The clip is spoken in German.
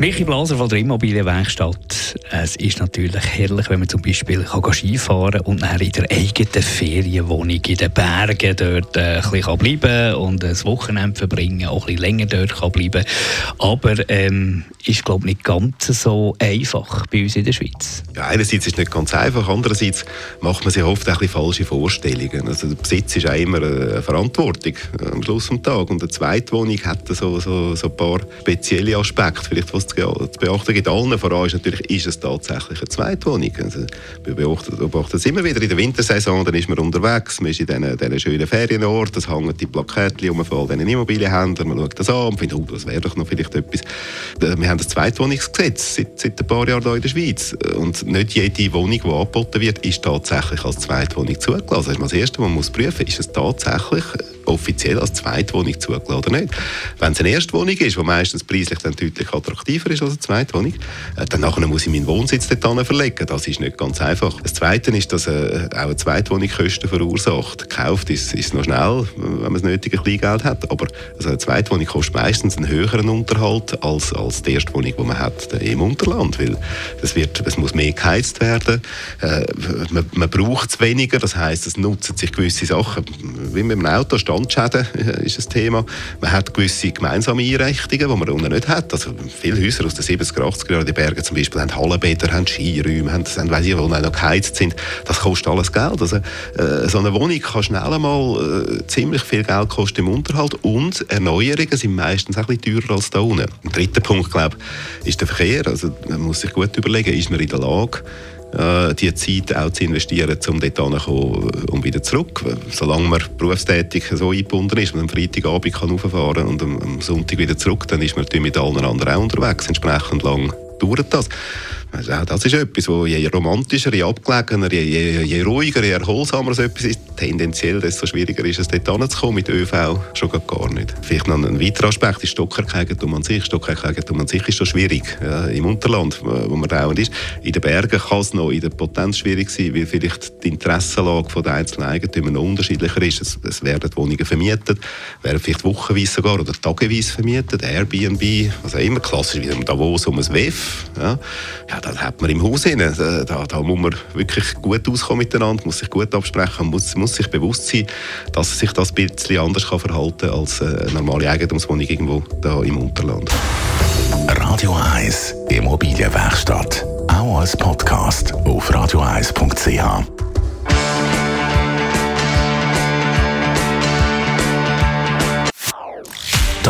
Michi Blaser von der Immobilienwerkstatt. Es ist natürlich herrlich, wenn man zum Beispiel kann und dann in der eigenen Ferienwohnung in den Bergen dort äh, ein bisschen bleiben kann und ein Wochenende verbringen, auch ein bisschen länger dort kann bleiben Aber ähm, ist, glaube ich, nicht ganz so einfach bei uns in der Schweiz. Ja, einerseits ist es nicht ganz einfach, andererseits macht man sich oft ein bisschen falsche Vorstellungen. Also der Besitz ist auch immer eine Verantwortung am Schluss des Tages. Und eine Zweitwohnung hat so, so, so ein paar spezielle Aspekte, vielleicht was zu beachten gibt. Allen voran ist natürlich, ist es tatsächlich eine Zweitwohnung. Also, wir beobachten, es immer wieder in der Wintersaison, dann ist man unterwegs, man ist in diesen, diesen schönen Ferienorten, es hängen die Plakette um von all diesen Immobilienhändlern, man schaut das an und findet, oh, das wäre doch noch vielleicht etwas. Wir haben das Zweitwohnungsgesetz seit, seit ein paar Jahren hier in der Schweiz und nicht jede Wohnung, die angeboten wird, ist tatsächlich als Zweitwohnung zugelassen. Das ist das Erste, was man muss prüfen muss, ist es tatsächlich offiziell als Zweitwohnung zugelassen oder nicht. Wenn es eine Erstwohnung ist, die meistens preislich dann deutlich attraktiver ist als eine Zweitwohnung, äh, dann nachher muss ich meinen Wohnsitz dort verlegen. Das ist nicht ganz einfach. Das Zweite ist, dass äh, auch eine Zweitwohnung Kosten verursacht. Gekauft ist, ist noch schnell, wenn man das nötige Kleingeld hat, aber also eine Zweitwohnung kostet meistens einen höheren Unterhalt als, als die Erstwohnung, die man hat äh, im Unterland, weil es, wird, es muss mehr geheizt werden, äh, man, man braucht es weniger, das heißt, es nutzen sich gewisse Sachen, wie mit dem Auto, äh, ist ein Thema. Man hat gewisse gemeinsame Einrichtungen, die man unten nicht hat. Also viele Häuser aus den 70er, 80er Jahren, die Berge zum Beispiel, haben Hallenbäder, haben Skiräume, haben, haben weiss ich, wo noch geheizt sind. Das kostet alles Geld. Also, äh, so eine Wohnung kann schnell einmal äh, ziemlich viel Geld kosten im Unterhalt und Erneuerungen sind meistens ein bisschen teurer als da unten. Ein dritter Punkt, glaube ist der Verkehr. Also, man muss sich gut überlegen, ist man in der Lage, die Zeit auch zu investieren, um dort hinzukommen und wieder zurück. Solange man berufstätig so eingebunden ist, man am Freitagabend kann rauffahren und am Sonntag wieder zurück, dann ist man mit allen anderen auch unterwegs. Entsprechend lang dauert das. Also das ist etwas, wo je romantischer, je abgelegener, je, je, je ruhiger, je erholsamer so etwas ist, tendenziell desto schwieriger ist es, dort hinzukommen. Mit ÖV schon gar nicht. Vielleicht noch ein weiterer Aspekt ist Stockerkeigentum an sich. Stockerkeigentum an sich ist schon schwierig. Ja, Im Unterland, wo man dauernd ist. In den Bergen kann es noch in der Potenz schwierig sein, weil vielleicht die Interessenlage der einzelnen Eigentümer unterschiedlicher ist. Es, es werden Wohnungen vermietet, werden vielleicht wochenweise sogar oder tageweise vermietet, Airbnb, auch immer, klassisch wie im Davos um ein WEF. Ja, ja das hat man im Haus hin. Da, da, muss man wirklich gut auskommen miteinander, muss sich gut absprechen, muss, muss sich bewusst sein, dass sich das ein bisschen anders kann verhalten als eine normale Eigentumswohnung irgendwo da im Unterland. Radio 1 Immobilienwerkstatt. Auch als Podcast auf radio1.ch.